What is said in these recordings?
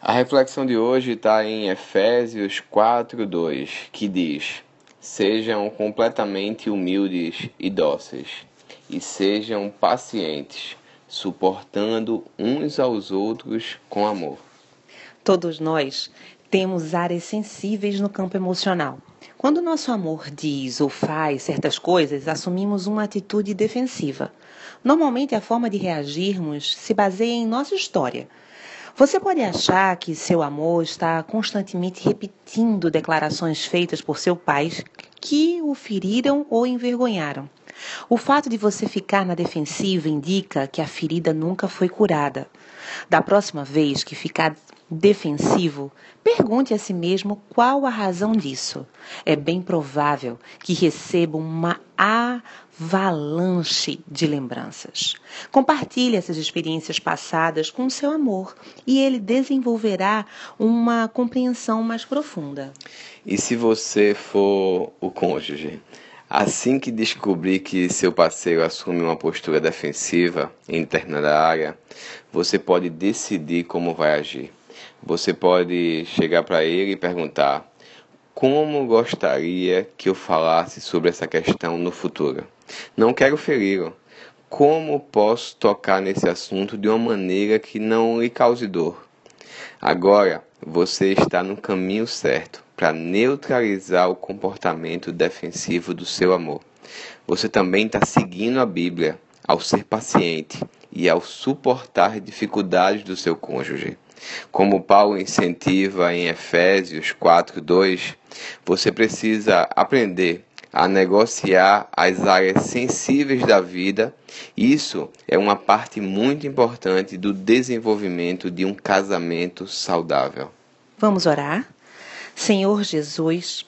A reflexão de hoje está em Efésios 4:2, que diz: Sejam completamente humildes e dóceis, e sejam pacientes, suportando uns aos outros com amor. Todos nós temos áreas sensíveis no campo emocional. Quando nosso amor diz ou faz certas coisas, assumimos uma atitude defensiva. Normalmente, a forma de reagirmos se baseia em nossa história. Você pode achar que seu amor está constantemente repetindo declarações feitas por seu pai que o feriram ou envergonharam. O fato de você ficar na defensiva indica que a ferida nunca foi curada. Da próxima vez que ficar defensivo, pergunte a si mesmo qual a razão disso. É bem provável que receba uma avalanche de lembranças. Compartilhe essas experiências passadas com o seu amor e ele desenvolverá uma compreensão mais profunda. E se você for o cônjuge? Assim que descobrir que seu parceiro assume uma postura defensiva em determinada área, você pode decidir como vai agir. Você pode chegar para ele e perguntar: como gostaria que eu falasse sobre essa questão no futuro? Não quero feri-lo. Como posso tocar nesse assunto de uma maneira que não lhe cause dor? Agora você está no caminho certo para neutralizar o comportamento defensivo do seu amor. Você também está seguindo a Bíblia ao ser paciente e ao suportar dificuldades do seu cônjuge. Como Paulo incentiva em Efésios 4:2, você precisa aprender a negociar as áreas sensíveis da vida. Isso é uma parte muito importante do desenvolvimento de um casamento saudável. Vamos orar? Senhor Jesus,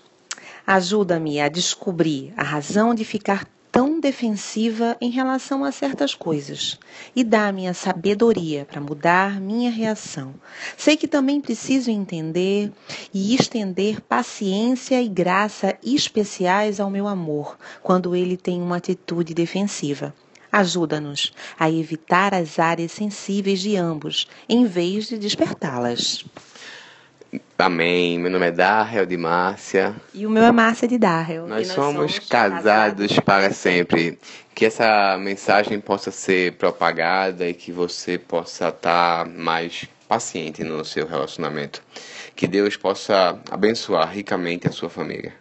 ajuda-me a descobrir a razão de ficar tão defensiva em relação a certas coisas e dá-me a sabedoria para mudar minha reação. Sei que também preciso entender e estender paciência e graça especiais ao meu amor quando ele tem uma atitude defensiva. Ajuda-nos a evitar as áreas sensíveis de ambos, em vez de despertá-las. Amém. Meu nome é Darrell de Márcia. E o meu é Márcia de Darrell. Nós, nós somos, somos casados, casados para sempre. Que essa mensagem possa ser propagada e que você possa estar mais paciente no seu relacionamento. Que Deus possa abençoar ricamente a sua família.